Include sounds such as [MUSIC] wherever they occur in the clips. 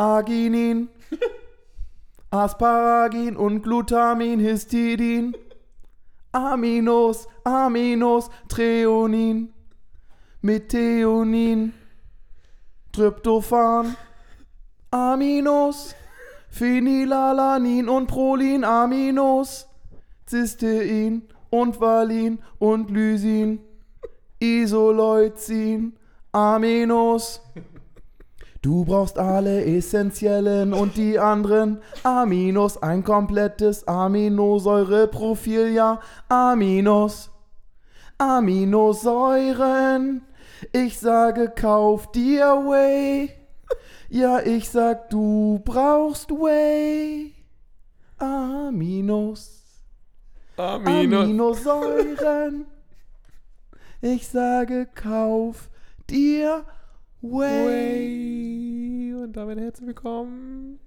Arginin, [LAUGHS] Asparagin und Glutamin, Histidin, Aminos, Aminos, Treonin, Methionin, Tryptophan, Aminos, Phenylalanin und Prolin, Aminos, Cystein und Valin und Lysin, Isoleucin, Aminos. Du brauchst alle essentiellen und die anderen Aminos, ein komplettes Aminosäureprofil, ja, Aminos. Aminosäuren. Ich sage, kauf dir Whey. Ja, ich sag, du brauchst Whey. Aminos. Amino. Aminosäuren. Ich sage, kauf dir Whey. Way. Und damit herzlich willkommen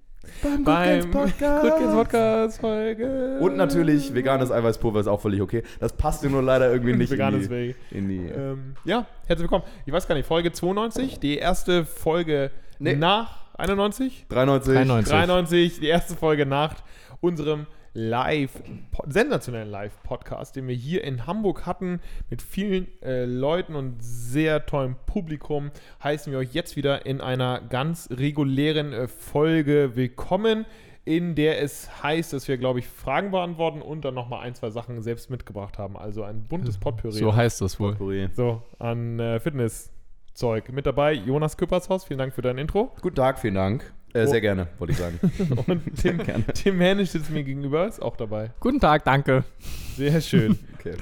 Beim beim Good Games Podcast. Good Games Podcast Folge. Und natürlich, veganes Eiweißpulver ist auch völlig okay. Das passt dir nur leider irgendwie nicht Veganes in die, Way. in die Ähm, ja, herzlich willkommen. Ich weiß gar nicht, Folge 92, die erste Folge Nee. nach 91? 93. 93. 93, die erste Folge nach unserem Live, sensationellen Live-Podcast, den wir hier in Hamburg hatten, mit vielen äh, Leuten und sehr tollem Publikum, heißen wir euch jetzt wieder in einer ganz regulären äh, Folge willkommen, in der es heißt, dass wir, glaube ich, Fragen beantworten und dann nochmal ein, zwei Sachen selbst mitgebracht haben. Also ein buntes Potpourri. So heißt das wohl. Potpourri. So, an äh, Fitnesszeug. Mit dabei Jonas Küppershaus, vielen Dank für dein Intro. Guten Tag, vielen Dank. Äh. Sehr gerne, wollte ich sagen. [LAUGHS] Und Tim. Tim Hänisch sitzt mir gegenüber, ist auch dabei. Guten Tag, danke. Sehr schön. [LAUGHS] Okay.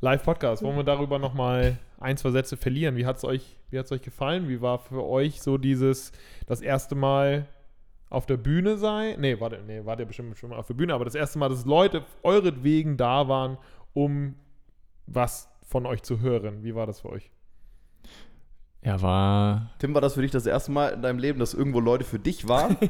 Live-Podcast. Wollen wir darüber nochmal ein, zwei Sätze verlieren? Wie hat es euch, wie hat's euch gefallen? Wie war für euch so dieses, das erste Mal auf der Bühne sein? Nee, warte, nee, wart ihr bestimmt schon mal auf der Bühne, aber das erste Mal, dass Leute euretwegen da waren, um was von euch zu hören. Wie war das für euch? Ja, war. Tim, war das für dich das erste Mal in deinem Leben, dass irgendwo Leute für dich waren? [LAUGHS]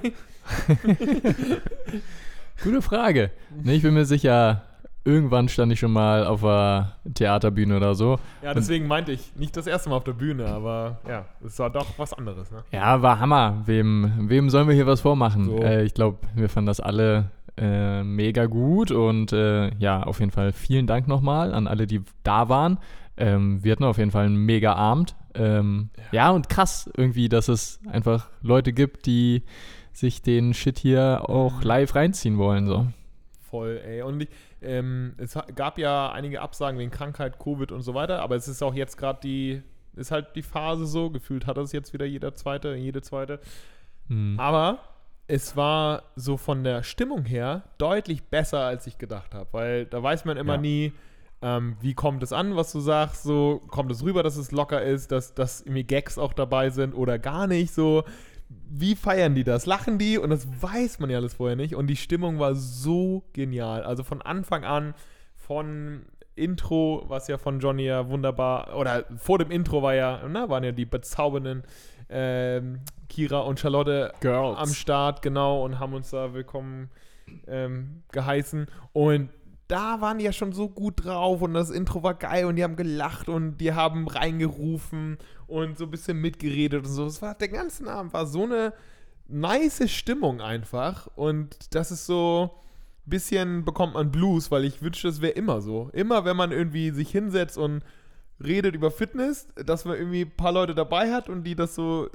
Gute Frage. Nee, ich bin mir sicher, irgendwann stand ich schon mal auf einer Theaterbühne oder so. Ja, deswegen meinte ich, nicht das erste Mal auf der Bühne, aber ja, es war doch was anderes, ne? Ja, war Hammer. Wem, wem sollen wir hier was vormachen? So. Äh, ich glaube, wir fanden das alle äh, mega gut und äh, ja, auf jeden Fall vielen Dank nochmal an alle, die da waren. Ähm, wir hatten auf jeden Fall einen mega Abend. Ähm, ja. und krass irgendwie, dass es einfach Leute gibt, die sich den Shit hier auch live reinziehen wollen. So. Voll, ey. Und ich, ähm, es gab ja einige Absagen wegen Krankheit, Covid und so weiter, aber es ist auch jetzt gerade die, ist halt die Phase so, gefühlt hat das jetzt wieder jeder Zweite, jede Zweite. Hm. Aber es war so von der Stimmung her deutlich besser, als ich gedacht habe, weil da weiß man immer Ja. nie, ähm, wie kommt es an, was du sagst, so kommt es rüber, dass es locker ist, dass, dass irgendwie Gags auch dabei sind oder gar nicht so. Wie feiern die das? Lachen die? Und das weiß man ja alles vorher nicht. Und die Stimmung war so genial. Also von Anfang an, von Intro, was ja von Johnny ja wunderbar, oder vor dem Intro war ja, na, waren ja die bezaubernden ähm, Kira und Charlotte Girls. am Start, genau, und haben uns da willkommen ähm, geheißen. Und da waren die ja schon so gut drauf und das Intro war geil und die haben gelacht und die haben reingerufen und so ein bisschen mitgeredet und so. Es war der ganze Abend war so eine nice Stimmung einfach und das ist so ein bisschen bekommt man Blues, weil ich wünschte, es wäre immer so. Immer wenn man irgendwie sich hinsetzt und redet über Fitness, dass man irgendwie ein paar Leute dabei hat und die das so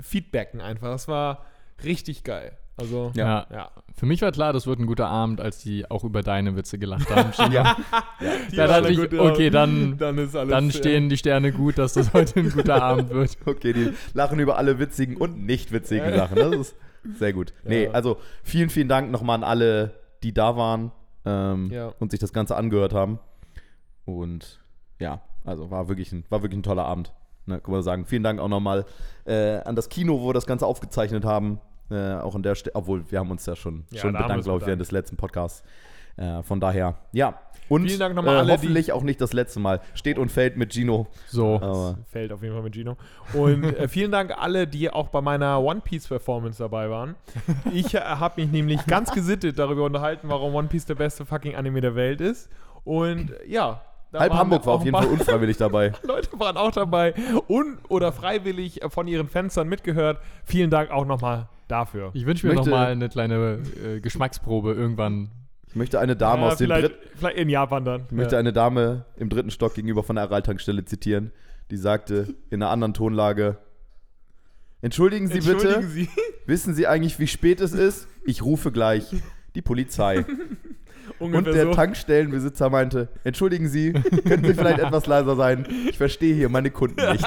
feedbacken einfach. Das war richtig geil. Also, Ja. ja. Für mich war klar, das wird ein guter Abend, als die auch über deine Witze gelacht haben. [LAUGHS] ja. Die Da dachte ich, gut okay, dann, dann ist alles. dann stehen die Sterne gut, dass das heute ein guter [LAUGHS] Abend wird. Okay, die lachen über alle witzigen und nicht witzigen Ja. Sachen. Das ist sehr gut. Nee, Ja. also vielen, vielen Dank nochmal an alle, die da waren ähm, Ja. und sich das Ganze angehört haben. Und ja, also war wirklich ein, war wirklich ein toller Abend. Ne, kann man sagen. Vielen Dank auch nochmal äh, an das Kino, wo wir das Ganze aufgezeichnet haben. Äh, auch an der Stelle, obwohl wir haben uns ja schon, Ja, schon bedankt, glaube ich, während des letzten Podcasts. Äh, von daher, ja. Und Vielen Dank nochmal äh, alle, hoffentlich auch nicht das letzte Mal. Steht und fällt mit Gino. So. Aber Fällt auf jeden Fall mit Gino. Und äh, [LAUGHS] vielen Dank alle, die auch bei meiner One Piece Performance dabei waren. Ich äh, habe mich nämlich ganz gesittet darüber unterhalten, warum One Piece der beste fucking Anime der Welt ist. Und äh, ja. da halb Hamburg war auf jeden Fall unfreiwillig dabei. [LAUGHS] Leute waren auch dabei und oder freiwillig äh, von ihren Fenstern mitgehört. Vielen Dank auch nochmal Dafür. Ich wünsche mir Möchte- nochmal eine kleine äh, Geschmacksprobe irgendwann. Ich möchte eine Dame Ja, aus dem dritten. vielleicht in Japan dann. Ich möchte ja. eine Dame im dritten Stock gegenüber von der Araltankstelle zitieren, die sagte in einer anderen Tonlage: Entschuldigen Sie Entschuldigen bitte, Sie. [LAUGHS] wissen Sie eigentlich, wie spät es ist? Ich rufe gleich die Polizei. [LAUGHS] Und Ungefähr der so. Tankstellenbesitzer meinte: Entschuldigen Sie, können Sie vielleicht [LAUGHS] etwas leiser sein? Ich verstehe hier meine Kunden nicht.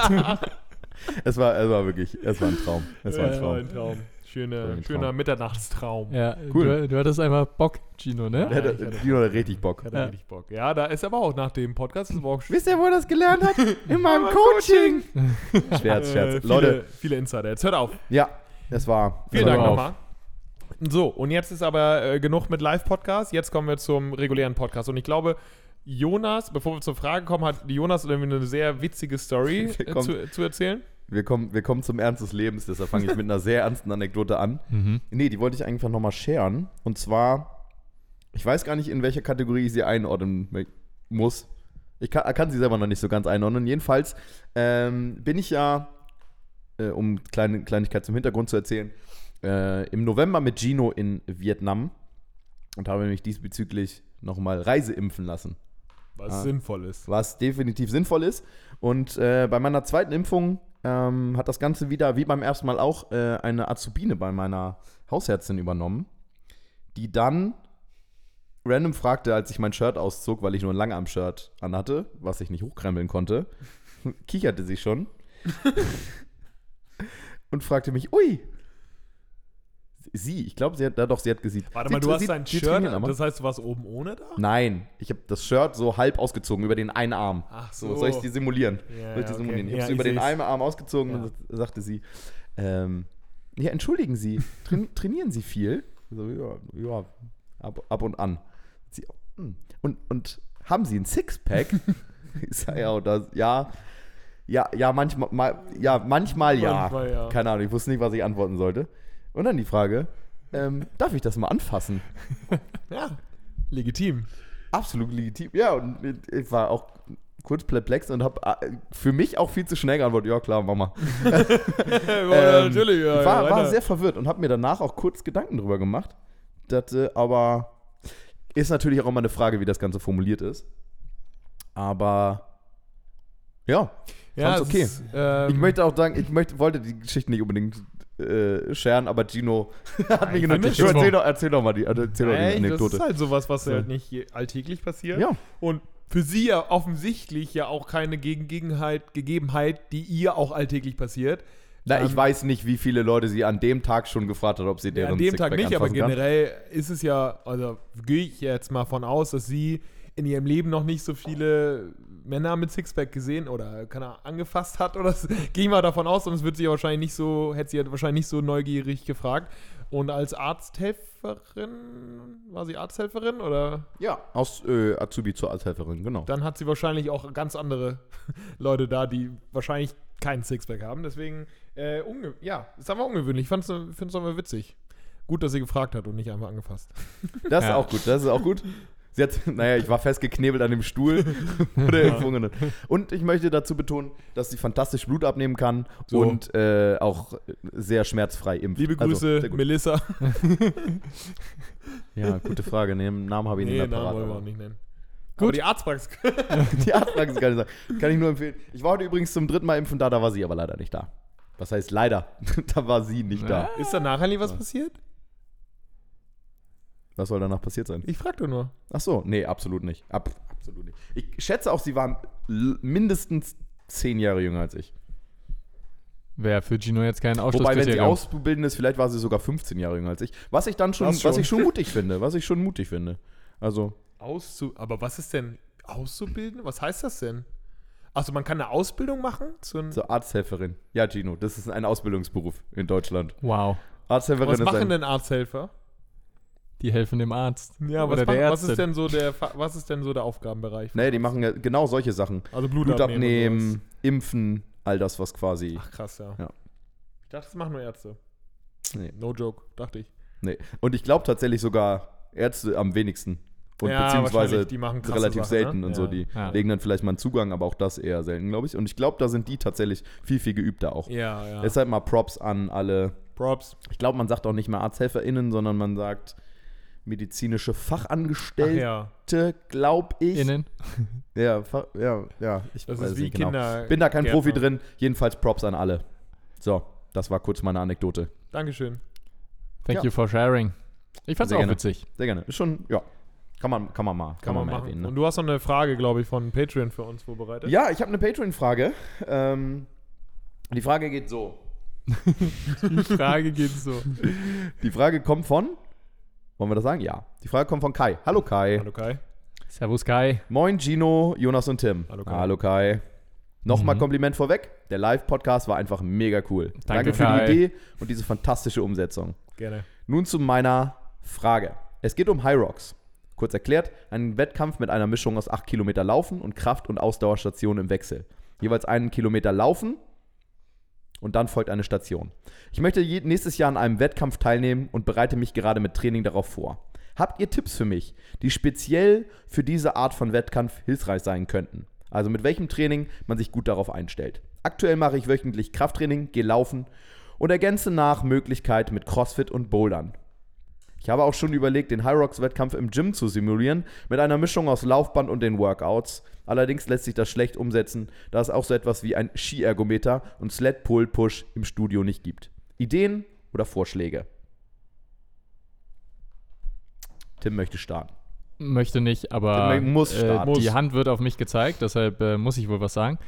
es, war, es war wirklich, es war ein Traum. Es war ein Ja, Traum. ein Traum. Schöne, schöner Mitternachtstraum. Ja, Cool. du, du hattest einfach Bock, Gino, ne? Ich hatte Dino hatte richtig Bock. Hat Ja. richtig Bock. Ja, da ist aber auch nach dem Podcast ist auch [LAUGHS] Wisst ihr, wo er das gelernt hat? [LAUGHS] In meinem Coaching. Scherz, äh, Scherz. viele, Leute, viele Insider. Jetzt hört auf. ja, es war. Vielen Dank nochmal. So, und jetzt ist aber äh, genug mit Live-Podcast. Jetzt kommen wir zum regulären Podcast. Und ich glaube, Jonas, bevor wir zur Frage kommen, hat Jonas irgendwie eine sehr witzige Story [LAUGHS] äh, zu, zu erzählen. Wir kommen, wir kommen zum Ernst des Lebens, deshalb fange ich mit einer sehr ernsten Anekdote an. [LAUGHS] Mhm. Nee, die wollte ich einfach nochmal sharen. Und zwar, ich weiß gar nicht, in welcher Kategorie ich sie einordnen muss. Ich kann, kann sie selber noch nicht so ganz einordnen. Jedenfalls ähm, bin ich ja, äh, um kleine Kleinigkeit zum Hintergrund zu erzählen, äh, im November mit Gino in Vietnam und habe mich diesbezüglich nochmal Reise impfen lassen Was Ah. sinnvoll ist. was definitiv sinnvoll ist. Und äh, bei meiner zweiten Impfung ähm, hat das Ganze wieder, wie beim ersten Mal auch, äh, eine Azubine bei meiner Hausärztin übernommen, die dann random fragte, als ich mein Shirt auszog, weil ich nur ein Langarm-Shirt anhatte, was ich nicht hochkrempeln konnte, [LAUGHS] kicherte sie schon [LAUGHS] und fragte mich, ui, sie, ich glaube, sie hat, da doch, sie hat gesehen. Warte sie, mal, du hast sie- dein sie Shirt, aber. das heißt, du warst oben ohne da? Nein, ich habe das Shirt so halb ausgezogen über den einen Arm. Ach So, soll ich die simulieren? Ja, soll ich die ja, simulieren? okay. Ich habe Ja, sie ich über den einen Arm ausgezogen Ja. und sagte sie, ähm, ja, entschuldigen Sie, train [LAUGHS] trainieren Sie viel? So, ja, ja ab, ab und an. Sie, hm. und, und haben Sie ein Sixpack? [LAUGHS] ich sage ja, oder, ja, ja, ja, manchmal, mal, ja, manchmal ja. Manchmal ja. Keine Ahnung, ich wusste nicht, was ich antworten sollte. Und dann die Frage, ähm, darf ich das mal anfassen? [LAUGHS] Ja, legitim. absolut legitim. Ja, und ich war auch kurz perplex und habe für mich auch viel zu schnell geantwortet. Ja, klar, Mama. [LAUGHS] [LAUGHS] ja, Ähm, natürlich, ja. war, ja, war sehr verwirrt und habe mir danach auch kurz Gedanken drüber gemacht. Das, äh, aber ist natürlich auch immer eine Frage, wie das Ganze formuliert ist. Aber ja, ja, okay. Ist, ähm, ich möchte auch sagen, ich möchte, wollte die Geschichte nicht unbedingt äh, scheren, aber Gino [LAUGHS] hat mich ich genannt. find Erzähl, das doch, erzähl doch mal die, erzähl doch die Ey, das Anekdote. ist halt sowas, was So. halt nicht alltäglich passiert. ja, Und für sie ja offensichtlich ja auch keine Gegengegenheit, Gegebenheit, die ihr auch alltechlich passiert. Na, ich Ähm, weiß nicht, wie viele Leute sie an dem Tag schon gefragt hat, ob sie Ja, deren an dem Tag nicht, aber anfassen kann. generell ist es ja, also gehe ich jetzt mal von aus, dass sie in ihrem Leben noch nicht so viele Männer mit Sixpack gesehen oder keine Ahnung, angefasst hat oder so. [LAUGHS] gehe ich mal davon aus und es wird sie wahrscheinlich nicht so, hätte sie wahrscheinlich nicht so neugierig gefragt. Und als Arzthelferin, war sie Arzthelferin oder? Ja, aus äh, Azubi zur Arzthelferin, genau. Dann hat sie wahrscheinlich auch ganz andere [LAUGHS] Leute da, die wahrscheinlich keinen Sixpack haben. Deswegen, äh, unge ja, ist aber ungewöhnlich. Ich finde es aber witzig. Gut, dass sie gefragt hat und nicht einfach angefasst. Das ist Ja. auch gut, das ist auch gut. Sie hat, [LAUGHS] naja, ich war festgeknebelt an dem Stuhl [LAUGHS] oder Impfungen. Und ich möchte dazu betonen, dass sie fantastisch Blut abnehmen kann So. und äh, auch sehr schmerzfrei impft. Liebe Also, Grüße, gut. Melissa. [LAUGHS] Ja, gute Frage. Den Namen habe ich Nee, nicht mehr Namen parat. wollen wir auch nicht nennen. Gut. Aber die Arztpraxis. Die Arztpraxis kann ich sagen. Kann ich nur empfehlen. Ich war heute übrigens zum dritten Mal impfen da, da war sie aber leider nicht da. Was heißt leider? da war sie nicht da. Ist danach eigentlich was passiert? Was soll danach passiert sein? Ich frag doch nur. Ach so, nee, absolut nicht. Ab, absolut nicht. Ich schätze auch, sie war l- mindestens zehn Jahre jünger als ich. Wäre für Gino jetzt kein Wobei, wenn sie Ausschlusskriterium. auszubildend ist, vielleicht war sie sogar 15 Jahre jünger als ich. Was ich dann schon, schon. was ich schon mutig finde. Was ich schon mutig finde. Also, Auszu aber was ist denn auszubilden? Was heißt das denn? Achso, man kann eine Ausbildung machen? Zur Arzthelferin. Ja, Gino, das ist ein Ausbildungsberuf in Deutschland. Wow. Arzthelferin was machen denn Arzthelfer? Die helfen dem Arzt. Ja, was, Oder der machen, was, Ärztin. ist denn so der, was ist denn so der Aufgabenbereich? Nee, die machen ja genau solche Sachen. Also Blut, Blut abnehmen. abnehmen, impfen, all das, was quasi. Ach krass, ja. Ja. Ich dachte, das machen nur Ärzte. Nee. No joke, dachte ich. Nee. Und ich glaube tatsächlich sogar Ärzte am wenigsten. Und Ja, beziehungsweise die machen relativ Sachen, selten ne? und so. Ja. Die Ja. legen dann vielleicht mal einen Zugang, aber auch das eher selten, glaube ich. Und ich glaube, da sind die tatsächlich viel, viel geübter auch. Ja, ja. Deshalb mal Props an alle Props. Ich glaube, man sagt auch nicht mehr ArzthelferInnen, sondern man sagt medizinische Fachangestellte, ja. glaube ich. Innen. Ja, Fa- ja, ja, ich Das weiß ist wie nicht genau. Kinder. Bin da kein Gärtner. Profi drin. Jedenfalls Props an alle. So, das war kurz meine Anekdote. Dankeschön. Thank Ja. you for sharing. Ich fand's Sehr auch gerne. witzig. Sehr gerne. Ist schon, ja, kann man, kann man mal, kann, man, mal machen. erwähnen. Ne? Und du hast noch eine Frage, glaube ich, von Patreon für uns vorbereitet. Ja, ich habe eine Patreon-Frage. Ähm, die Frage geht so. [LAUGHS] Die Frage geht so. Die Frage kommt von, wollen wir das sagen? Ja. Die Frage kommt von Kai. Hallo Kai. Hallo Kai. Servus Kai. Moin Gino, Jonas und Tim. Hallo Kai. Hallo Kai. Nochmal Mhm. Kompliment vorweg. Der Live-Podcast war einfach mega cool. Danke, für Kai. die Idee und diese fantastische Umsetzung. Gerne. Nun zu meiner Frage. Es geht um High Rocks. Kurz erklärt, ein Wettkampf mit einer Mischung aus 8 Kilometer Laufen und Kraft- und Ausdauerstationen im Wechsel. Jeweils einen Kilometer Laufen und dann folgt eine Station. Ich möchte nächstes Jahr an einem Wettkampf teilnehmen und bereite mich gerade mit Training darauf vor. Habt ihr Tipps für mich, die speziell für diese Art von Wettkampf hilfreich sein könnten? Also mit welchem Training man sich gut darauf einstellt. Aktuell mache ich wöchentlich Krafttraining, gehe laufen und ergänze nach Möglichkeit mit Crossfit und Bouldern. Ich habe auch schon überlegt, den Hyrox-Wettkampf im Gym zu simulieren, mit einer Mischung aus Laufband und den Workouts. Allerdings lässt sich das schlecht umsetzen, da es auch so etwas wie ein Skiergometer und Sled Pull Push im Studio nicht gibt. Ideen oder Vorschläge? Tim möchte starten. Möchte nicht, aber Der muss äh, starten. die Muss. Hand wird auf mich gezeigt, deshalb äh, muss ich wohl was sagen.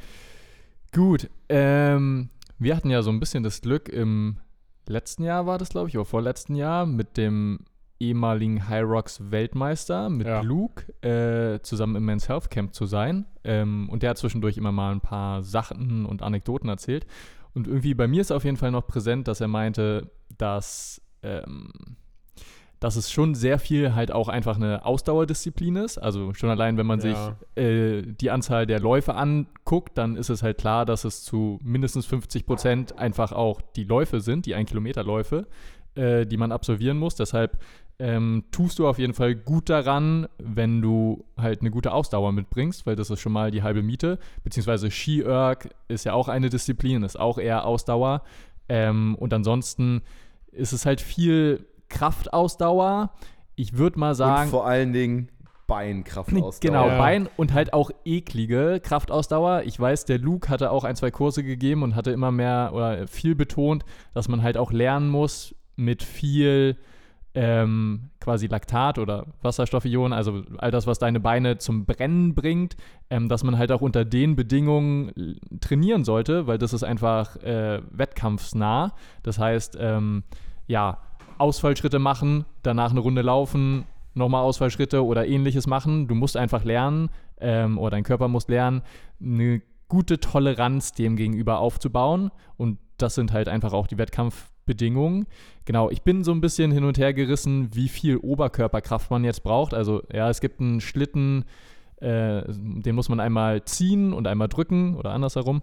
Gut, ähm, wir hatten ja so ein bisschen das Glück im letzten Jahr war das, glaube ich, oder vorletzten Jahr mit dem ehemaligen High Rocks Weltmeister, mit Ja. Luke, äh, zusammen im Men's Health Camp zu sein. Ähm, und der hat zwischendurch immer mal ein paar Sachen und Anekdoten erzählt. Und irgendwie bei mir ist auf jeden Fall noch präsent, dass er meinte, dass, ähm, dass es schon sehr viel halt auch einfach eine Ausdauerdisziplin ist. Also schon allein, wenn man Ja. sich äh, die Anzahl der Läufe anguckt, dann ist es halt klar, dass es zu mindestens 50 Prozent einfach auch die Läufe sind, die 1-Kilometer-Läufe, äh, die man absolvieren muss. Deshalb ähm, tust du auf jeden Fall gut daran, wenn du halt eine gute Ausdauer mitbringst, weil das ist schon mal die halbe Miete. Beziehungsweise Ski-Erg ist ja auch eine Disziplin, ist auch eher Ausdauer. Ähm, und ansonsten ist es halt viel Kraftausdauer. Ich würde mal sagen. und vor allen Dingen Beinkraftausdauer. [LAUGHS] Genau, Ja. Bein und halt auch eklige Kraftausdauer. Ich weiß, der Luke hatte auch ein, zwei Kurse gegeben und hatte immer mehr oder viel betont, dass man halt auch lernen muss mit viel ähm, quasi Laktat oder Wasserstoffionen, also all das, was deine Beine zum Brennen bringt, ähm, dass man halt auch unter den Bedingungen trainieren sollte, weil das ist einfach äh, wettkampfsnah. Das heißt, ähm, ja, Ausfallschritte machen, danach eine Runde laufen, nochmal Ausfallschritte oder ähnliches machen. Du musst einfach lernen ähm, oder dein Körper muss lernen, eine gute Toleranz dem gegenüber aufzubauen. Und das sind halt einfach auch die Wettkampfbedingungen. Genau, ich bin so ein bisschen hin und her gerissen, wie viel Oberkörperkraft man jetzt braucht. Also ja, es gibt einen Schlitten, äh, den muss man einmal ziehen und einmal drücken oder andersherum.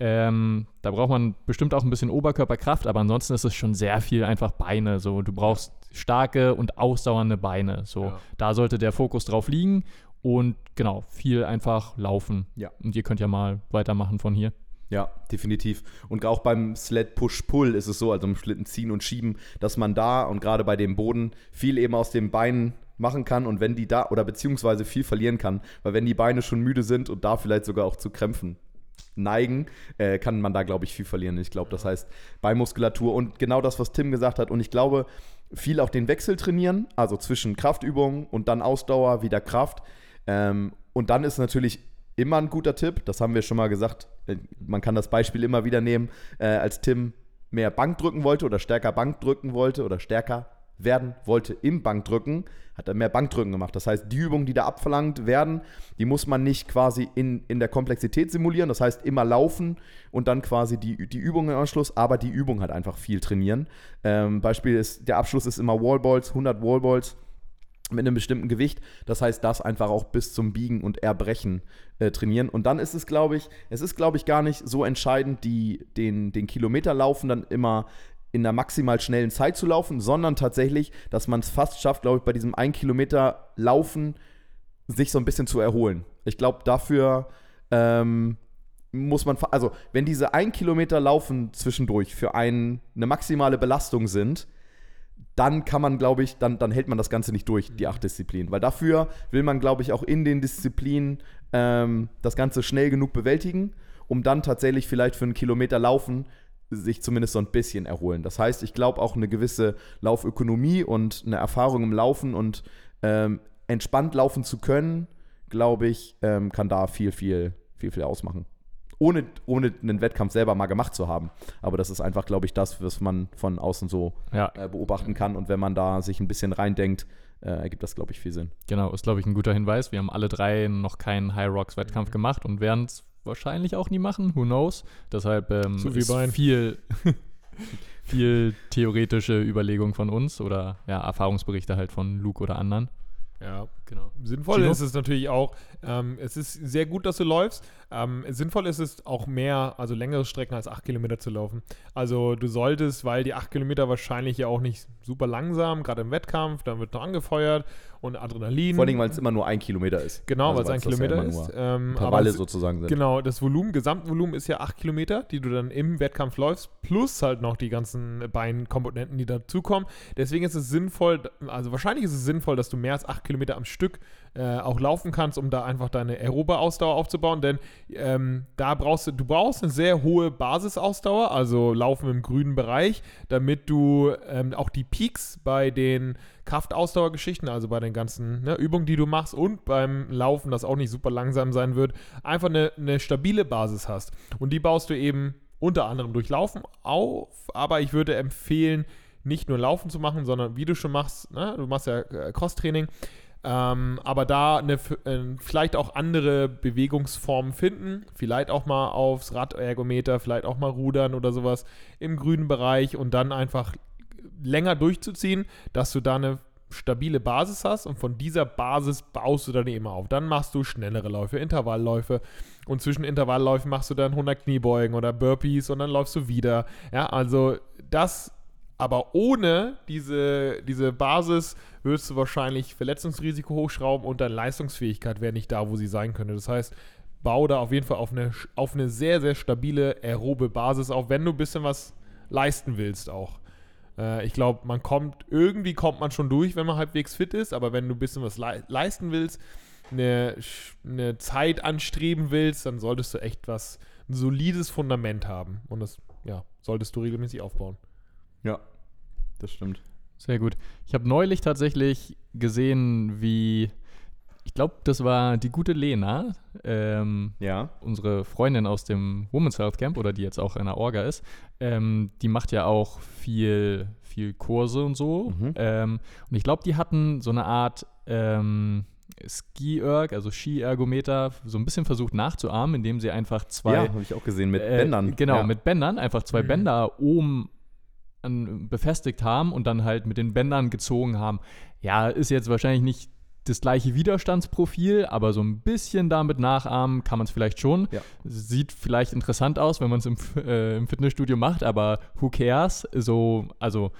Ähm, da braucht man bestimmt auch ein bisschen Oberkörperkraft, aber ansonsten ist es schon sehr viel einfach Beine. So, du brauchst starke und ausdauernde Beine. So, Ja. da sollte der Fokus drauf liegen und genau, viel einfach laufen. Ja. Und ihr könnt ja mal weitermachen von hier. Ja, definitiv. Und auch beim Sled Push Pull ist es so, also im Schlitten ziehen und schieben, dass man da und gerade bei dem Boden viel eben aus den Beinen machen kann und wenn die da oder beziehungsweise viel verlieren kann, weil wenn die Beine schon müde sind und da vielleicht sogar auch zu Krämpfen neigen, äh, kann man da, glaube ich, viel verlieren. Ich glaube, das heißt Beinmuskulatur und genau das, was Tim gesagt hat. Und ich glaube, viel auch den Wechsel trainieren, also zwischen Kraftübungen und dann Ausdauer, wieder Kraft. Ähm, und dann ist natürlich immer ein guter Tipp, das haben wir schon mal gesagt, äh, man kann das Beispiel immer wieder nehmen, äh, als Tim mehr Bank drücken wollte oder stärker Bank drücken wollte oder stärker werden wollte im Bankdrücken, hat er mehr Bankdrücken gemacht. Das heißt, die Übungen, die da abverlangt werden, die muss man nicht quasi in, in der Komplexität simulieren. Das heißt, immer laufen und dann quasi die, die Übung im Anschluss, aber die Übung halt einfach viel trainieren. Ähm, Beispiel ist, der Abschluss ist immer Wallballs, 100 Wallballs mit einem bestimmten Gewicht. Das heißt, das einfach auch bis zum Biegen und Erbrechen äh, trainieren. Und dann ist es, glaube ich, es ist, glaube ich, gar nicht so entscheidend, die, den, den Kilometerlaufen dann immer in einer maximal schnellen Zeit zu laufen, sondern tatsächlich, dass man es fast schafft, glaube ich, bei diesem 1 Kilometer Laufen sich so ein bisschen zu erholen. Ich glaube, dafür ähm, muss man, also wenn diese ein Kilometer Laufen zwischendurch für einen eine maximale Belastung sind, dann kann man, glaube ich, dann, dann hält man das Ganze nicht durch, die acht Disziplinen. Weil dafür will man, glaube ich, auch in den Disziplinen ähm, das Ganze schnell genug bewältigen, um dann tatsächlich vielleicht für einen Kilometer Laufen sich zumindest so ein bisschen erholen. Das heißt, ich glaube auch eine gewisse Laufökonomie und eine Erfahrung im Laufen und ähm, entspannt laufen zu können, glaube ich, ähm, kann da viel, viel, viel, viel ausmachen. Ohne, ohne einen Wettkampf selber mal gemacht zu haben. Aber das ist einfach, glaube ich, das, was man von außen so Ja, äh, beobachten kann. Und wenn man da sich ein bisschen reindenkt, äh, ergibt das, glaube ich, viel Sinn. genau, ist, glaube ich, ein guter Hinweis. Wir haben alle drei noch keinen High Rocks Wettkampf Mhm. gemacht und werden es wahrscheinlich auch nie machen, who knows. Deshalb ähm, So ist viel, [LAUGHS] viel theoretische Überlegung von uns oder ja, Erfahrungsberichte halt von Luke oder anderen. Ja, Genau. Sinnvoll Gino? ist es natürlich auch, ähm, es ist sehr gut, dass du läufst. Ähm, sinnvoll ist es auch mehr, also längere Strecken als 8 Kilometer zu laufen. Also du solltest, weil die 8 Kilometer wahrscheinlich ja auch nicht super langsam, gerade im Wettkampf, dann wird noch angefeuert und Adrenalin. Vor allem, weil es immer nur ein Kilometer ist. Genau, Also weil es ein ja Kilometer immer ist. Ähm, aber es- sozusagen sind. Genau, das Volumen, Gesamtvolumen ist ja 8 Kilometer, die du dann im Wettkampf läufst, plus halt noch die ganzen Beinkomponenten, die dazukommen. Deswegen ist es sinnvoll, also wahrscheinlich ist es sinnvoll, dass du mehr als 8 Kilometer am Stück äh, auch laufen kannst, um da einfach deine aerobe Ausdauer aufzubauen, denn ähm, da brauchst du, du brauchst eine sehr hohe Basisausdauer, also Laufen im grünen Bereich, damit du ähm, auch die Peaks bei den Kraftausdauergeschichten, also bei den ganzen ne, Übungen, die du machst und beim Laufen, das auch nicht super langsam sein wird, einfach eine, eine stabile Basis hast. Und die baust du eben unter anderem durch Laufen auf, aber ich würde empfehlen, nicht nur Laufen zu machen, sondern wie du schon machst, ne, du machst ja äh, Crosstraining, ähm, aber da eine, äh, vielleicht auch andere Bewegungsformen finden, vielleicht auch mal aufs Radergometer, vielleicht auch mal rudern oder sowas im grünen Bereich und dann einfach länger durchzuziehen, dass du da eine stabile Basis hast und von dieser Basis baust du dann eben auf. Dann machst du schnellere Läufe, Intervallläufe und zwischen Intervallläufen machst du dann 100 Kniebeugen oder Burpees und dann läufst du wieder. Ja, also das, aber ohne diese, diese Basis würdest du wahrscheinlich Verletzungsrisiko hochschrauben und deine Leistungsfähigkeit wäre nicht da, wo sie sein könnte. Das heißt, bau da auf jeden Fall auf eine, auf eine sehr, sehr stabile aerobe Basis auf, wenn du ein bisschen was leisten willst auch. Äh, ich glaube, man kommt, irgendwie kommt man schon durch, wenn man halbwegs fit ist, aber wenn du ein bisschen was lei leisten willst, eine, eine Zeit anstreben willst, dann solltest du echt was, ein solides Fundament haben. Und das, ja, solltest du regelmäßig aufbauen. Ja, das stimmt. Sehr gut. Ich habe neulich tatsächlich gesehen, wie, ich glaube, das war die gute Lena, ähm, Ja. unsere Freundin aus dem Women's Health Camp oder die jetzt auch in der Orga ist, ähm, die macht ja auch viel, viel Kurse und so. Mhm. Ähm, und ich glaube, die hatten so eine Art ähm, Ski-Erg, also Ski-Ergometer, so ein bisschen versucht nachzuahmen, indem sie einfach zwei ja, habe ich auch gesehen mit äh, Bändern. Genau, ja. mit Bändern, einfach zwei Mhm. Bänder oben befestigt haben und dann halt mit den Bändern gezogen haben. Ja, ist jetzt wahrscheinlich nicht das gleiche Widerstandsprofil, aber so ein bisschen damit nachahmen kann man es vielleicht schon. Ja. Sieht vielleicht interessant aus, wenn man es im, äh, im Fitnessstudio macht, aber who cares? So, also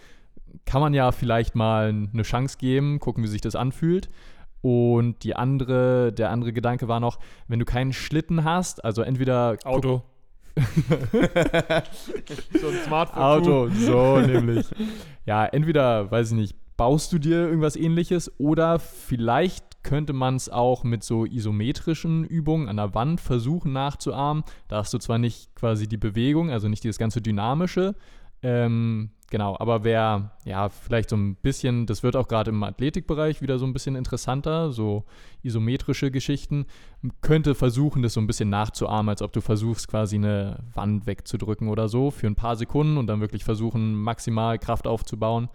kann man ja vielleicht mal eine Chance geben, gucken, wie sich das anfühlt. Und die andere, der andere Gedanke war noch, wenn du keinen Schlitten hast, also entweder Auto. [LAUGHS] so ein Smartphone. Auto, so nämlich. Ja, entweder, weiß ich nicht, baust du dir irgendwas ähnliches oder vielleicht könnte man es auch mit so isometrischen Übungen an der Wand versuchen nachzuahmen. Da hast du zwar nicht quasi die Bewegung, also nicht dieses ganze Dynamische, ähm, genau, aber wer, ja, vielleicht so ein bisschen, das wird auch gerade im Athletikbereich wieder so ein bisschen interessanter, so isometrische Geschichten, könnte versuchen, das so ein bisschen nachzuahmen, als ob du versuchst, quasi eine Wand wegzudrücken oder so für ein paar Sekunden und dann wirklich versuchen, maximal Kraft aufzubauen.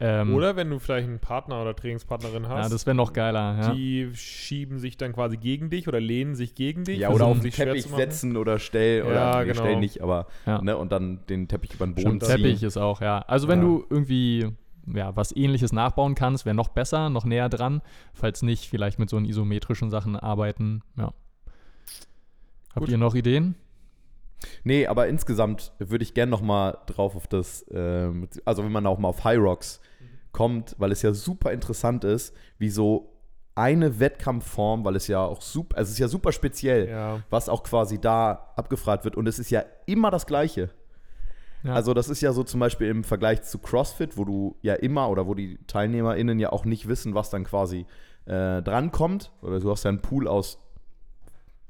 Ähm, Oder wenn du vielleicht einen Partner oder Trainingspartnerin hast, Ja, das wäre noch geiler, ja. die schieben sich dann quasi gegen dich oder lehnen sich gegen dich. Ja, oder auf den sich schwer Teppich setzen oder stell, oder Ja, nee, genau. stell nicht, aber Ja. ne, und dann den Teppich über den Boden Stimmt, ziehen. Teppich ist auch, ja. Also wenn Ja. du irgendwie ja, was ähnliches nachbauen kannst, wäre noch besser, noch näher dran. Falls nicht, vielleicht mit so einen isometrischen Sachen arbeiten. Ja. Habt Gut. ihr noch Ideen? Nee, aber insgesamt würde ich gerne noch mal drauf auf das, ähm, also wenn man auch mal auf High Rocks kommt, weil es ja super interessant ist, wie so eine Wettkampfform, weil es ja auch super, also es ist ja super speziell, Ja. was auch quasi da abgefragt wird. Und es ist ja immer das Gleiche. Ja. Also das ist ja so zum Beispiel im Vergleich zu CrossFit, wo du ja immer oder wo die TeilnehmerInnen ja auch nicht wissen, was dann quasi äh, drankommt. Oder du hast ja einen Pool aus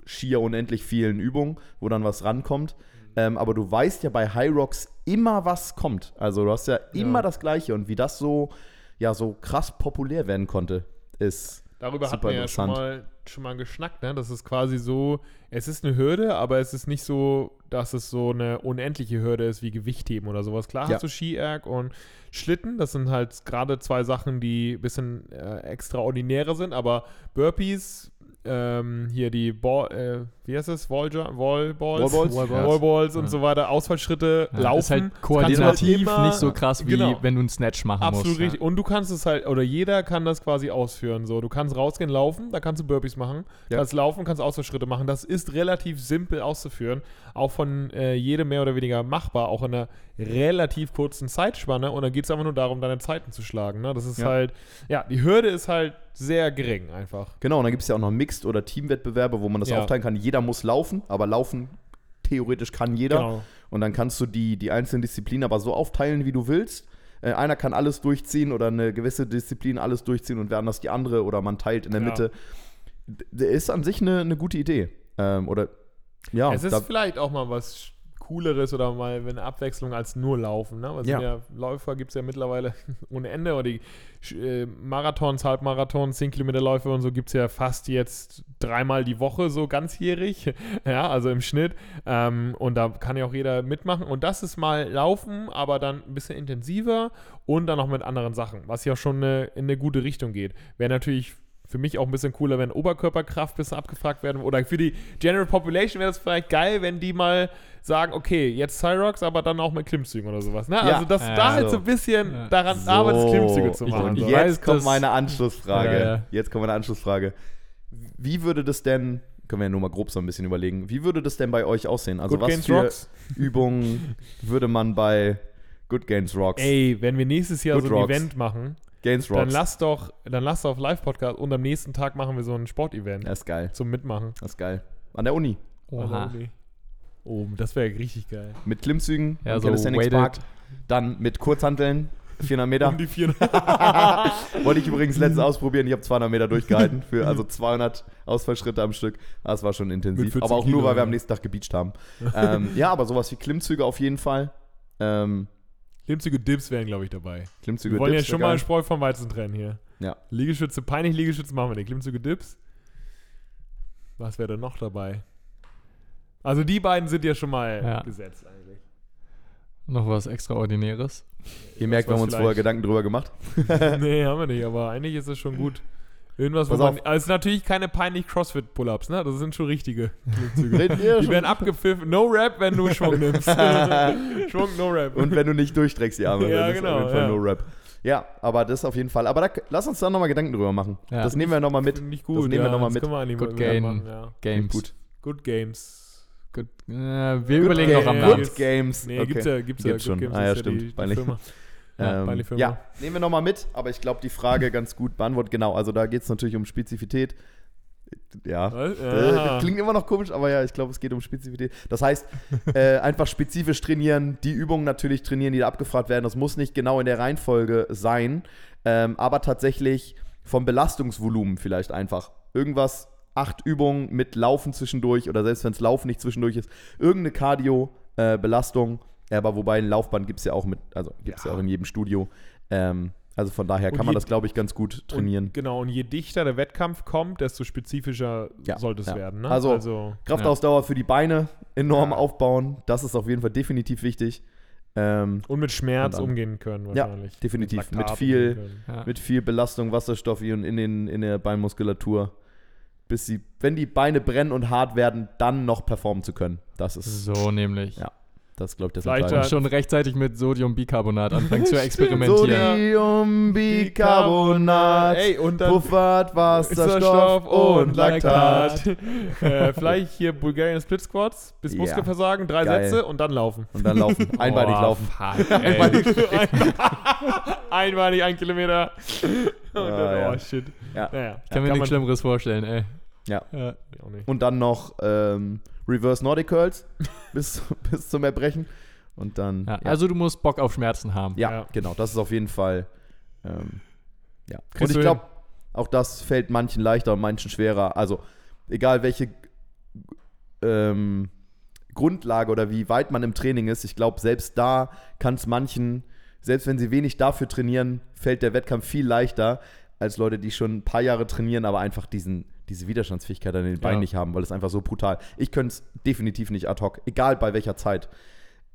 schier unendlich vielen Übungen, wo dann was rankommt. Ähm, aber du weißt ja bei High Rocks immer, was kommt. Also du hast ja immer Ja. das Gleiche. Und wie das so, ja, so krass populär werden konnte, ist Darüber hatten wir ja schon mal, schon mal geschnackt, ne? Das ist quasi so, es ist eine Hürde, aber es ist nicht so, dass es so eine unendliche Hürde ist wie Gewichtheben oder sowas. Klar Ja. hast du Ski-Erg und Schlitten, das sind halt gerade zwei Sachen, die ein bisschen äh, extraordinärer sind, aber Burpees, ähm, hier die Ball, äh, wie heißt es? Wall, Wallballs? Wallballs? Wallballs. Wallballs und Ja. so weiter, Ausfallschritte, Ja, Laufen. Ist halt koordinativ halt nicht so krass, wie genau. wenn du einen Snatch machen Absolut musst. richtig. Und du kannst es halt, oder jeder kann das quasi ausführen. So, du kannst rausgehen, laufen, da kannst du Burpees machen, Ja. kannst laufen, kannst Ausfallschritte machen. Das ist relativ simpel auszuführen, auch von äh, jedem mehr oder weniger machbar, auch in einer relativ kurzen Zeitspanne. Und dann geht es einfach nur darum, deine Zeiten zu schlagen. Ne? Das ist Ja. halt, ja, die Hürde ist halt sehr gering einfach. Genau, und dann gibt es ja auch noch Mixed- oder Teamwettbewerbe, wo man das Ja. aufteilen kann. Jeder muss laufen, aber laufen theoretisch kann jeder. Genau. Und dann kannst du die, die einzelnen Disziplinen aber so aufteilen, wie du willst. Äh, einer kann alles durchziehen oder eine gewisse Disziplin alles durchziehen und wer anders die andere oder man teilt in der Ja. Mitte. D- ist an sich eine, eine gute Idee. Ähm, oder ja, es ist vielleicht auch mal was Cooleres oder mal eine Abwechslung als nur Laufen. Ne? Weil Ja. sind ja Läufer gibt es ja mittlerweile [LAUGHS] ohne Ende. Oder die äh, Marathons, Halbmarathons, 10 Kilometer Läufe und so gibt es ja fast jetzt dreimal die Woche so ganzjährig. [LAUGHS] ja, also im Schnitt. Ähm, und da kann ja auch jeder mitmachen. Und das ist mal Laufen, aber dann ein bisschen intensiver und dann noch mit anderen Sachen, was ja schon eine, in eine gute Richtung geht. Wäre natürlich für mich auch ein bisschen cooler, wenn Oberkörperkraft ein bisschen abgefragt werden. Oder für die General Population wäre das vielleicht geil, wenn die mal sagen, okay, jetzt Cyrox, aber dann auch mit Klimmzügen oder sowas. Ne? Ja. Also, dass Ja, da halt so. so ein bisschen Ja. daran arbeitet, Klimmzüge zu machen. und ich so. jetzt weiß, kommt meine Anschlussfrage. Ja, ja. Jetzt kommt meine Anschlussfrage. Wie würde das denn, können wir ja nur mal grob so ein bisschen überlegen, wie würde das denn bei euch aussehen? Also Good was Gains für Rocks. Übungen würde man bei Good Gains Rocks, Ey, wenn wir nächstes Jahr Good so ein Rocks. Event machen, Gains dann Rocks? lass doch, dann lass doch auf Live-Podcast und am nächsten Tag machen wir so ein Sportevent Das ist geil. zum Mitmachen. Das ist geil. An der Uni. Oha. Oh, das wäre richtig geil. Mit Klimmzügen, Ja, so Calisthenics. Park. Dann mit Kurzhanteln, 400 Meter. Um die 400. [LAUGHS] Wollte ich übrigens letztens ausprobieren. Ich habe 200 Meter durchgehalten. Für, also 200 Ausfallschritte am Stück. Das war schon intensiv. 14 Aber auch Kilo, nur, weil wir am nächsten Tag gebeacht haben. ähm, ja, aber sowas wie Klimmzüge auf jeden Fall. Ähm, Klimmzüge Dips wären, glaube ich, dabei. Klimmzüge Wir wollen Dips ja schon mal geil. Spreu vom Weizen trennen hier. Ja. Liegestütze, peinlich Liegestütze machen wir nicht. Klimmzüge Dips. Was wäre denn noch dabei? Also die beiden sind ja schon mal Ja. gesetzt eigentlich. Noch was Extraordinäres. Ihr merkt, wir haben uns was vorher vielleicht- Gedanken drüber gemacht. [LAUGHS] nee, [LAUGHS] haben wir nicht, aber eigentlich ist es schon gut. Irgendwas, wo Pass man, auf. also es natürlich keine peinlich Crossfit-Pull-Ups, ne? Das sind schon richtige Klimmzüge. Wir Die schon- werden abgepfiffen. No Rap, wenn du Schwung nimmst. [LAUGHS] Schwung, No Rap. Und wenn du nicht durchstreckst die Arme, Ja, dann ist genau, auf jeden Fall ja. no Rap. Ja, aber das auf jeden Fall. Aber da, lass uns da nochmal Gedanken drüber machen. Ja. Das nehmen wir nochmal mit. Finde ich Das gut. nehmen wir ja, noch mal das mit. können wir eigentlich Good mal game. machen, ja. Games. Gut. Good Games. Gut. Äh, wir überlegen Game. noch am Ja. Namen. Good Games. Nee, okay. gibt's ja, gibt's ja. Gibt's Good schon. Games Ah ja, ist stimmt. Die, die. Firma. Ja, Ähm, ja, nehmen wir nochmal mit, aber ich glaube, die Frage ganz gut beantwortet. Genau, also da geht es natürlich um Spezifität. Ja. Äh, klingt immer noch komisch, aber ja, ich glaube, es geht um Spezifität. Das heißt, äh, einfach spezifisch trainieren, die Übungen natürlich trainieren, die da abgefragt werden. Das muss nicht genau in der Reihenfolge sein, ähm, aber tatsächlich vom Belastungsvolumen vielleicht einfach. Irgendwas, acht Übungen mit Laufen zwischendurch oder selbst wenn es Laufen nicht zwischendurch ist, irgendeine Cardio-Belastung. Aber wobei ein Laufband gibt es ja auch mit, also gibt es ja. Ja. auch in jedem Studio. Ähm, also von daher kann man je- das, glaube ich, ganz gut trainieren. Und, genau, und je dichter der Wettkampf kommt, desto spezifischer Ja, sollte es ja. werden. Ne? Also- Kraftausdauer für die Beine enorm Ja. aufbauen. Das ist auf jeden Fall definitiv wichtig. Ähm, und mit Schmerz Und dann- umgehen können Ja, wahrscheinlich. definitiv. Laktat Mit umgehen viel-. Ja. mit viel Belastung, Wasserstoff und in, den, in der Beinmuskulatur. Bis sie, wenn die Beine brennen und hart werden, dann noch performen zu können. Das ist So nämlich. Ja. Das glaube ich, das Vielleicht Entscheidende. schon rechtzeitig mit Sodiumbicarbonat anfangen zu [LAUGHS] experimentieren. Sodiumbicarbonat, Ey, und dann puffert Wasserstoff und Laktat. [LAUGHS] äh, vielleicht hier Bulgarian Split Squats bis Ja. Muskelversagen, drei Geil. Sätze und dann laufen. Und dann laufen, [LAUGHS] einbeinig Oh, laufen. Fuck, ey. Einmalig ein Kilometer. Und dann, ja. oh shit. Ja. Naja, Ich kann mir nichts Schlimmeres vorstellen, ey. Ja. Und dann noch ähm, Reverse Nordic Curls [LAUGHS] bis, bis zum Erbrechen. Und dann. Ja, Also du musst Bock auf Schmerzen haben. Ja, Ja. genau. Das ist auf jeden Fall. Ähm, ja. Und ich glaube, auch das fällt manchen leichter und manchen schwerer. Also, egal welche ähm, Grundlage oder wie weit man im Training ist, ich glaube, selbst da kann es manchen, selbst wenn sie wenig dafür trainieren, fällt der Wettkampf viel leichter als Leute, die schon ein paar Jahre trainieren, aber einfach diesen, diese Widerstandsfähigkeit an den Beinen Ja. nicht haben, weil es einfach so brutal. Ich könnte es definitiv nicht ad hoc, egal bei welcher Zeit,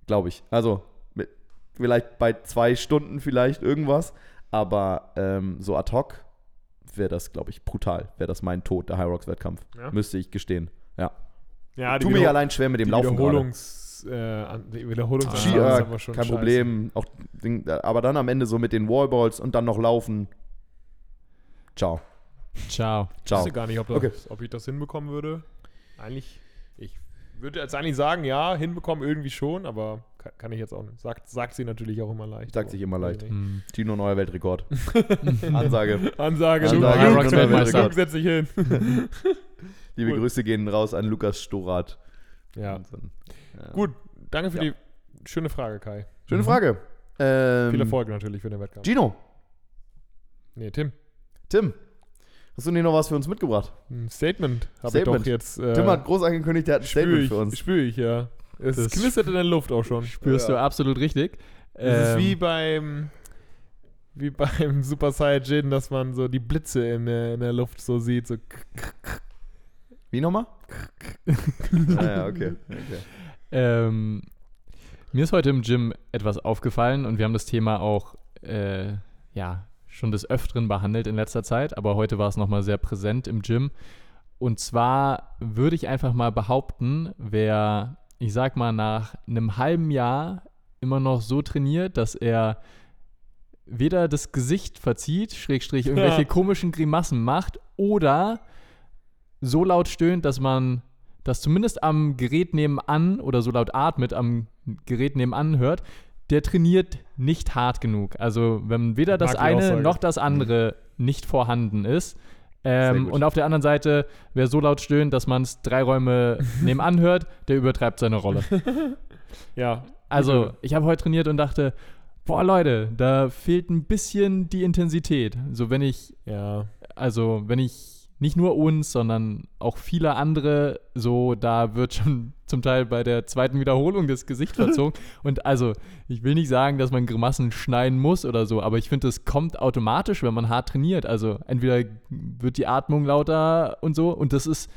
glaube ich. Also mit, vielleicht bei zwei Stunden vielleicht irgendwas, aber ähm, so ad hoc wäre das, glaube ich, brutal. Wäre das mein Tod, der High Rocks Wettkampf. Ja. Müsste ich gestehen. Ja. Ja, Tu mir allein schwer mit dem Laufen. Wiederholungs, äh, die Wiederholungs Ski, Ah, äh, kein scheiße. Problem. Auch, aber dann am Ende so mit den Wallballs und dann noch laufen. Ciao. Ciao. Ich wüsste gar nicht, ob, das, Okay. ob ich das hinbekommen würde. Eigentlich, ich würde jetzt eigentlich sagen, ja, hinbekommen irgendwie schon, aber kann, kann ich jetzt auch nicht. Sagt, sagt sie natürlich auch immer leicht. Sagt sich immer leicht. ich nicht. Hm. Tino, neuer Weltrekord. [LAUGHS] Ansage. Ansage, Ansage, High Luke, setz dich hin. [LAUGHS] Liebe Cool. Grüße gehen raus an Lukas Storath. ja, dann, ja. gut. Danke für Ja. die schöne Frage, Kai. Schöne Mhm. Frage. Ähm, Viel Erfolg natürlich für den Wettkampf. Gino, Nee, Tim. Tim, hast du nicht noch was für uns mitgebracht? Ein Statement habe ich Statement. doch jetzt. Äh, Tim hat groß angekündigt, der hat ein Statement ich, für uns. Spüre ich, ja. Es Das knistert in der Luft auch schon. Spürst Ja. du absolut richtig. Es ist Ähm, wie beim wie beim [LAUGHS] Super Saiyajin, dass man so die Blitze in der, in der Luft so sieht. So Wie nochmal? ah, ja, okay. okay. Ähm, mir ist heute im Gym etwas aufgefallen und wir haben das Thema auch äh, ja, schon des Öfteren behandelt in letzter Zeit, aber heute war es nochmal sehr präsent im Gym. Und zwar würde ich einfach mal behaupten, wer, ich sag mal, nach einem halben Jahr immer noch so trainiert, dass er weder das Gesicht verzieht, Schrägstrich irgendwelche Ja. komischen Grimassen macht, oder so laut stöhnt, dass man das zumindest am Gerät nebenan oder so laut atmet am Gerät nebenan hört, der trainiert nicht hart genug. Also wenn weder das eine noch das andere nicht vorhanden ist. Ähm, und auf der anderen Seite, wer so laut stöhnt, dass man es drei Räume [LAUGHS] nebenan hört, der übertreibt seine Rolle. [LAUGHS] ja. Also, ich habe heute trainiert und dachte, boah Leute, da fehlt ein bisschen die Intensität. So wenn ich, Ja. also wenn ich nicht nur uns, sondern auch viele andere, so da wird schon zum Teil bei der zweiten Wiederholung das Gesicht [LAUGHS] verzogen. und also, ich will nicht sagen, dass man Grimassen schneiden muss oder so, aber ich finde, das kommt automatisch, wenn man hart trainiert. Also entweder wird die Atmung lauter und so und das ist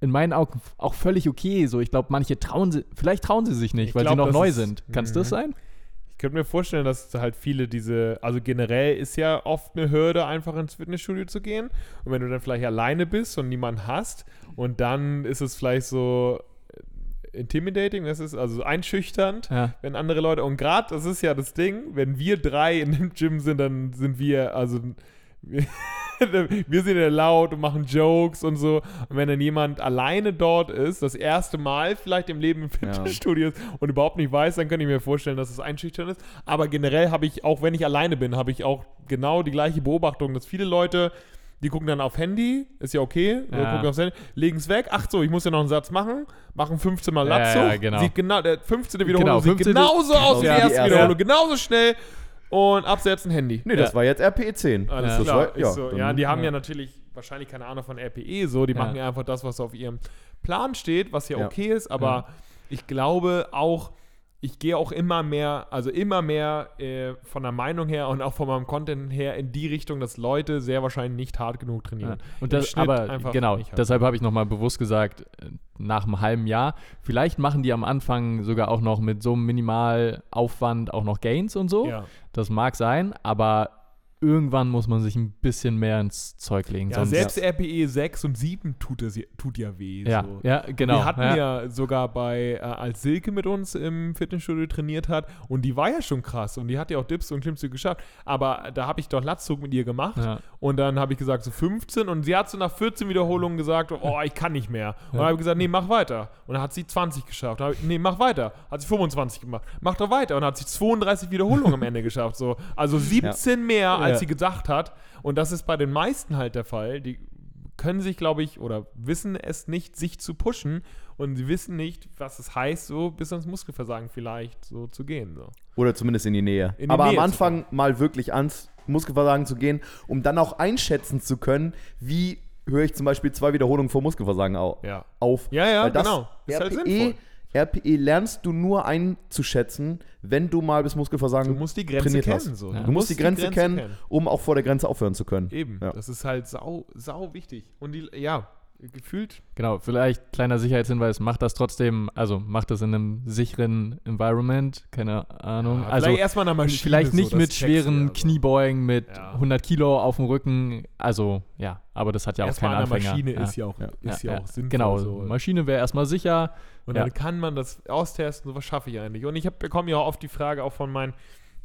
in meinen Augen auch völlig okay. So, ich glaube, manche trauen sie, vielleicht trauen sie sich nicht, Ich weil glaub, sie noch neu ist- sind. Kann es das Mhm. sein? Ich könnte mir vorstellen, dass halt viele diese, also generell ist ja oft eine Hürde, einfach ins Fitnessstudio zu gehen. Und wenn du dann vielleicht alleine bist und niemanden hast und dann ist es vielleicht so intimidating, das ist also so einschüchternd, Ja. wenn andere Leute, und gerade, das ist ja das Ding, wenn wir drei in dem Gym sind, dann sind wir, also wir, [LAUGHS] wir sind ja laut und machen Jokes und so. Und wenn dann jemand alleine dort ist, das erste Mal vielleicht im Leben im Fitnessstudio ist und überhaupt nicht weiß, dann kann ich mir vorstellen, dass es einschüchternd ist. Aber generell habe ich, auch wenn ich alleine bin, habe ich auch genau die gleiche Beobachtung, dass viele Leute die gucken dann auf Handy, ist ja okay, Ja. gucken aufs Handy, legen es weg, ach so, ich muss ja noch einen Satz machen, machen 15 Mal Ja, Latz ja, hoch, genau. sieht genau, der 15. Wiederholung Genau, sieht 15. genauso aus wie Ja, die erste. Wiederholung, genauso schnell und absetzen Handy. Nee, das Ja. war jetzt RPE 10. Alles Ja. klar. War- so. dann- ja, die haben ja. ja. natürlich wahrscheinlich keine Ahnung von RPE so, die Ja. machen ja einfach das, was auf ihrem Plan steht, was ja, Ja. okay ist, aber ich glaube auch, ich gehe auch immer mehr, also immer mehr äh, von der Meinung her und auch von meinem Content her in die Richtung, dass Leute sehr wahrscheinlich nicht hart genug trainieren. Ja. Und Im das, Schnitt aber genau, deshalb habe ich nochmal bewusst gesagt, äh, nach einem halben Jahr, vielleicht machen die am Anfang sogar auch noch mit so einem Minimalaufwand auch noch Gains und so. Ja. Das mag sein, aber irgendwann muss man sich ein bisschen mehr ins Zeug legen. Ja, selbst RPE 6 und 7 tut, es, tut ja weh. ja, so. ja, genau. Wir hatten ja. ja, sogar bei, äh, als Silke mit uns im Fitnessstudio trainiert hat, und die war ja schon krass und die hat ja auch Dips und Klimmzüge geschafft. Aber da habe ich doch Latzug mit ihr gemacht Ja. und dann habe ich gesagt, so 15 und sie hat so nach 14 Wiederholungen gesagt, oh, ich kann nicht mehr. Und dann habe ich gesagt, nee, mach weiter. Und dann hat sie 20 geschafft. Dann ich, nee, mach weiter. Hat sie 25 gemacht. Mach doch weiter. Und dann hat sie 32 Wiederholungen am Ende geschafft. So. Also 17 mehr, als Ja. sie gedacht hat. Und das ist bei den meisten halt der Fall. Die können sich, glaube ich, oder wissen es nicht, sich zu pushen und sie wissen nicht, was es heißt, so bis ans Muskelversagen vielleicht so zu gehen. So. Oder zumindest in die Nähe. In die Aber Nähe am Anfang mal wirklich ans Muskelversagen zu gehen, um dann auch einschätzen zu können, wie höre ich zum Beispiel zwei Wiederholungen vor Muskelversagen au Ja. auf. Ja, ja, das genau. Ist halt RPE, sinnvoll. RPE lernst du nur einzuschätzen, wenn du mal bis Muskelversagen Du musst die Grenze trainiert kennen. hast. So. Ja. Du musst die Grenze, kennen, um auch vor der Grenze aufhören zu können. Eben. Ja. Das ist halt sau, sau wichtig. Und die, ja, gefühlt. Genau, vielleicht kleiner Sicherheitshinweis, macht das trotzdem, also macht das in einem sicheren Environment, keine Ahnung. Ja, also vielleicht erstmal Maschine. vielleicht nicht so, mit schweren ja so. Kniebeugen mit Ja. 100 Kilo auf dem Rücken, also ja, aber das hat ja auch Erstmal kein an der Anfänger. Maschine ja. ist ja auch, ist Ja, auch sinnvoll. Genau, so. Maschine wäre erstmal sicher. Und dann kann man das austesten, so was schaffe ich eigentlich. Und ich hab, bekomme ja auch oft die Frage auch von meinen,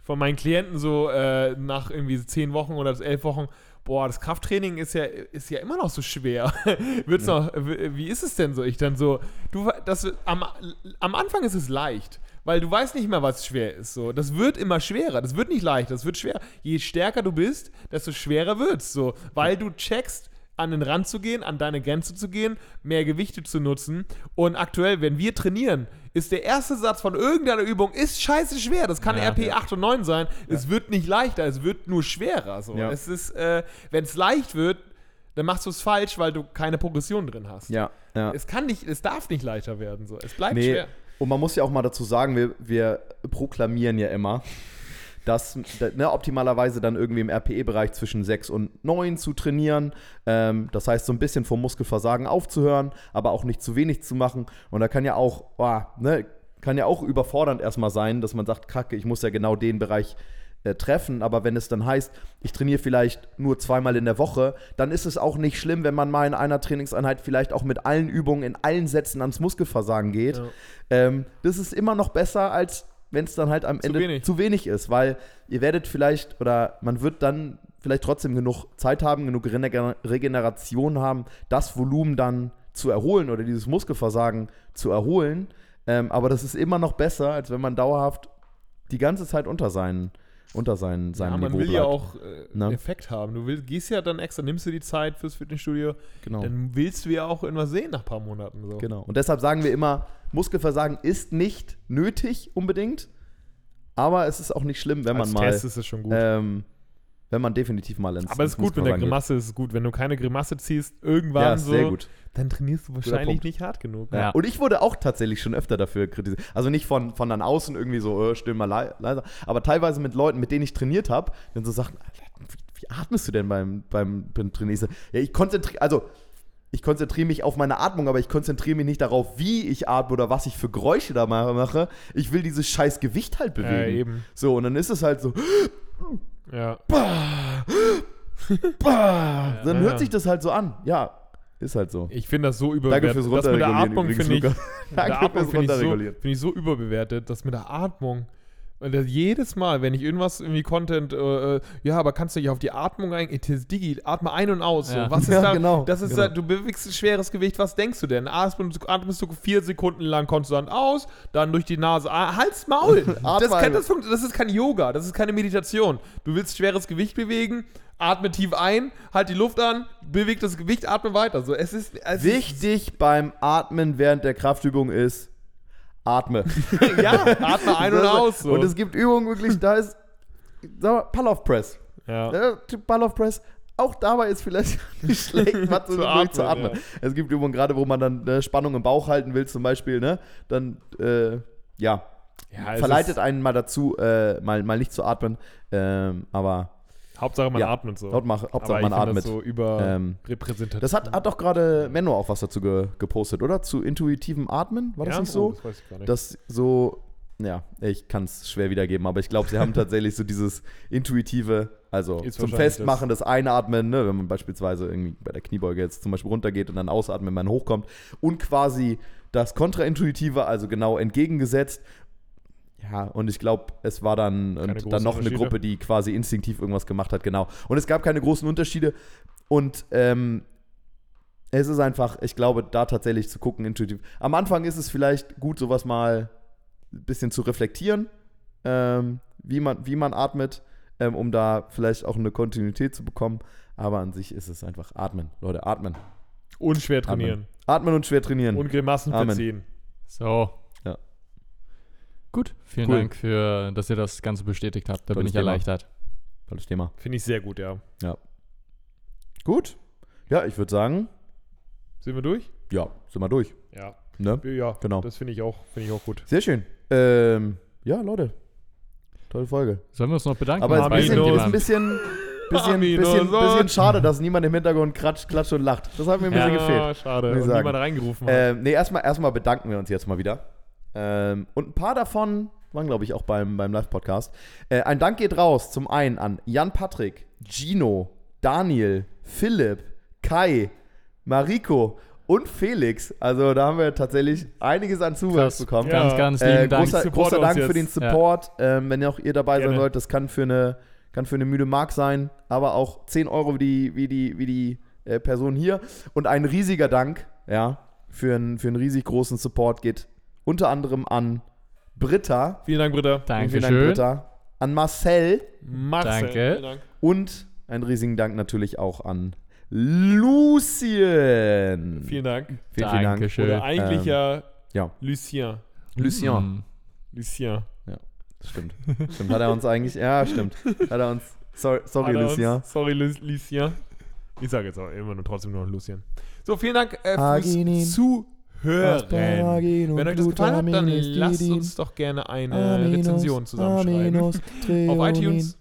von meinen Klienten so äh, nach irgendwie zehn Wochen oder elf Wochen, boah, das Krafttraining ist ja, ist ja immer noch so schwer. [LAUGHS] Wird's noch, w- wie ist es denn so? Ich dann so, du, das, am, am Anfang ist es leicht. Weil du weißt nicht mehr, was schwer ist. So. Das wird immer schwerer. Das wird nicht leichter. Das wird schwer. Je stärker du bist, desto schwerer wird's. So. Weil du checkst, an den Rand zu gehen, an deine Grenze zu gehen, mehr Gewichte zu nutzen. Und aktuell, wenn wir trainieren, ist der erste Satz von irgendeiner Übung ist scheiße schwer. Das kann Ja. RP 8 und 9 sein. Es wird nicht leichter, es wird nur schwerer. So. Es ist, äh, wenn es leicht wird, dann machst du es falsch, weil du keine Progression drin hast. Ja, ja. Es kann nicht, es darf nicht leichter werden. So. Es bleibt Nee, schwer. und man muss ja auch mal dazu sagen, wir, wir proklamieren ja immer, dass ne, optimalerweise dann irgendwie im RPE-Bereich zwischen 6 und 9 zu trainieren. Ähm, das heißt, so ein bisschen vom Muskelversagen aufzuhören, aber auch nicht zu wenig zu machen. Und da kann ja auch, boah, ne, kann ja auch überfordernd erstmal sein, dass man sagt, kacke, ich muss ja genau den Bereich äh, treffen. Aber wenn es dann heißt, ich trainiere vielleicht nur zweimal in der Woche, dann ist es auch nicht schlimm, wenn man mal in einer Trainingseinheit vielleicht auch mit allen Übungen in allen Sätzen ans Muskelversagen geht. Ja. Ähm, das ist immer noch besser, als wenn es dann halt am Zu Ende wenig. zu wenig ist, weil ihr werdet vielleicht oder man wird dann vielleicht trotzdem genug Zeit haben, genug Regener- Regeneration haben, das Volumen dann zu erholen oder dieses Muskelversagen zu erholen. Ähm, aber das ist immer noch besser, als wenn man dauerhaft die ganze Zeit unter seinen, unter seinen, seinem Ja, man Niveau will bleibt. ja auch äh, Ne? Effekt haben. Du will, gehst ja dann extra, nimmst du die Zeit fürs Fitnessstudio, genau. dann willst du ja auch irgendwas sehen nach ein paar Monaten. So. Genau. Und deshalb sagen wir immer, Muskelversagen ist nicht nötig unbedingt, aber es ist auch nicht schlimm, wenn man Als mal, Test ist es schon gut. ähm, wenn man definitiv mal ins Aber es ist gut, mit der Muskelversagen geht. Grimasse ist gut. Wenn du keine Grimasse ziehst, irgendwann Ja, so, sehr gut. dann trainierst du wahrscheinlich nicht hart genug. Ja. Und ich wurde auch tatsächlich schon öfter dafür kritisiert. Also nicht von, von dann außen irgendwie so, äh, still mal lei- leiser, aber teilweise mit Leuten, mit denen ich trainiert habe, dann so Alter, wie, wie atmest du denn beim, beim, beim Trainieren? Ja, ich konzentriere, also ich konzentriere mich auf meine Atmung, aber ich konzentriere mich nicht darauf, wie ich atme oder was ich für Geräusche da ma- mache. Ich will dieses scheiß Gewicht halt bewegen. Ja, eben. So, und dann ist es halt so, Ja. bah, bah, [LAUGHS] dann Ja. hört sich das halt so an. Ja, ist halt so. Ich finde das so Danke überbewertet. fürs das mit der Runterregulieren Atmung finde ich, [LAUGHS] der Danke Atmung fürs finde ich, so, Runterregulieren. finde ich so überbewertet, dass mit der Atmung Und das jedes Mal, wenn ich irgendwas irgendwie Content, äh, äh, ja, aber kannst du dich auf die Atmung eigentlich, Digi, atme ein und aus. So. Ja. Was [LAUGHS] ist Ja, da? genau, Das ist genau. da, du bewegst ein schweres Gewicht, was denkst du denn? Atmest, atmest du vier Sekunden lang konstant aus, dann durch die Nase, ah, Hals, Maul. [LAUGHS] das, kann, ein- das, das ist kein Yoga, das ist keine Meditation. Du willst schweres Gewicht bewegen, atme tief ein, halt die Luft an, beweg das Gewicht, atme weiter. So, es ist, es Wichtig beim Atmen während der Kraftübung ist, atme. [LAUGHS] Ja, atme ein und [LAUGHS] aus. So. Und es gibt Übungen wirklich, da ist, sag mal, Pull-Off Press. ja. Ja, Pull-Off Press. Auch dabei ist vielleicht [LAUGHS] nicht schlecht, mal zu, wirklich zu atmen, atmen. Es gibt Übungen, gerade wo man dann äh, Spannung im Bauch halten will, zum Beispiel, ne? Dann, äh, ja, Ja, verleitet einen mal dazu, äh, mal, mal nicht zu atmen. Ähm, aber Hauptsache man Ja, atmet so. Hauptsache, Hauptsache man atmet. Das so überrepräsentativ. das hat, hat doch gerade Menno auch was dazu ge gepostet, oder? Zu intuitivem Atmen, war das Ja? nicht so? Oh, das weiß ich gar nicht. dass so ja, ich kann es schwer wiedergeben, aber ich glaube, sie haben [LAUGHS] tatsächlich so dieses intuitive, also Ist zum Festmachen des Einatmen, ne, wenn man beispielsweise irgendwie bei der Kniebeuge jetzt zum Beispiel runtergeht und dann ausatmet, wenn man hochkommt und quasi das Kontraintuitive, also genau entgegengesetzt. Ja, und ich glaube, es war dann, großen dann noch eine. Gruppe, die quasi instinktiv irgendwas gemacht hat, genau. Und es gab keine großen Unterschiede und ähm, es ist einfach, ich glaube, da tatsächlich zu gucken, intuitiv. Am Anfang ist es vielleicht gut, sowas mal ein bisschen zu reflektieren, ähm, wie, man, wie man atmet, ähm, um da vielleicht auch eine Kontinuität zu bekommen. Aber an sich ist es einfach atmen, Leute, atmen. Und schwer trainieren. Atmen und schwer trainieren. Und Grimassen Amen. verziehen. So. Ja. Gut, vielen Cool. Dank für, dass ihr das Ganze bestätigt habt. Da bin Tolles ich Thema. erleichtert. Tolles Thema. Finde ich sehr gut, ja. Gut. Ja, ich würde sagen, Sind wir durch? ja, sind wir durch. Ja. Ne? Ja, Genau. Das finde ich auch, finde ich auch gut. Sehr schön. Ähm, ja, Leute. Tolle Folge. Sollen wir uns noch bedanken? Aber es ist ein bisschen, bisschen, bisschen, bisschen, schade, dass niemand im Hintergrund klatscht, klatscht und lacht. Das hat mir ein bisschen gefehlt. schade. Und niemand reingerufen hat. Ähm, nee, erstmal erstmal bedanken wir uns jetzt mal wieder. Ähm, und ein paar davon waren, glaube ich, auch beim, beim Live-Podcast. Äh, ein Dank geht raus zum einen an Jan Patrick, Gino, Daniel, Philipp, Kai, Mariko und Felix. Also da haben wir tatsächlich einiges an Zuwachs bekommen. Ja. Ganz, ganz lieben Äh, Dank. großer, großer Dank für den Support. Ähm, wenn ihr auch ihr dabei sein Gerne. sollt, das kann für eine, kann für eine müde Mark sein, aber auch 10 Euro wie die, wie die, wie die äh, Person hier. Und ein riesiger Dank, ja, für, einen- für einen riesig großen Support geht unter anderem an Britta. Vielen Dank, Britta. Vielen Dank, Dankeschön. Britta. An Marcel Marcel. Danke. Vielen Dank. und einen riesigen Dank natürlich auch an Lucien. Vielen Dank. vielen, vielen Dank. Dankeschön. Oder eigentlich Ähm, ja ja. Lucien. Lucien. Mm. Lucien. Stimmt. Stimmt. Hat er uns eigentlich. Ja, stimmt. Hat er uns. Sorry, sorry er uns- Lucien. Sorry, Lu- Lucien. Ich sage jetzt auch immer nur trotzdem nur Lucien. So, vielen Dank äh, fürs Zuhören. Und Wenn euch das gefallen hat, dann lasst uns doch gerne eine Rezension zusammenschreiben. [LAUGHS] Auf iTunes,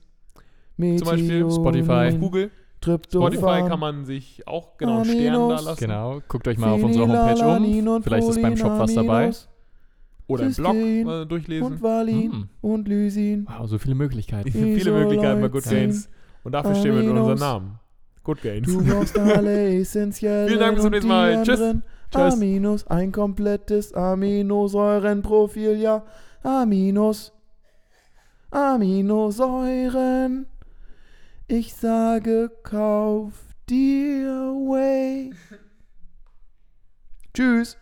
zum Beispiel Spotify. auf Google, Spotify kann man sich auch genau einen Stern da lassen. Genau, guckt euch mal auf unserer Homepage um. Vielleicht ist beim Shop was dabei. Oder im Blog mal durchlesen. Und Valin Hm. und Lysin. Wow, so viele Möglichkeiten. [LAUGHS] Viele Möglichkeiten bei Good Gains. Und dafür stehen wir mit unserem Namen. Good Gains. Du brauchst alle [LAUGHS] essentiellen Vielen Dank, bis zum nächsten Mal. Tschüss. Tschüss. Aminos, ein komplettes Aminosäurenprofil, ja. Aminos. Aminosäuren. Ich sage, kauf dir Way. [LAUGHS] Tschüss.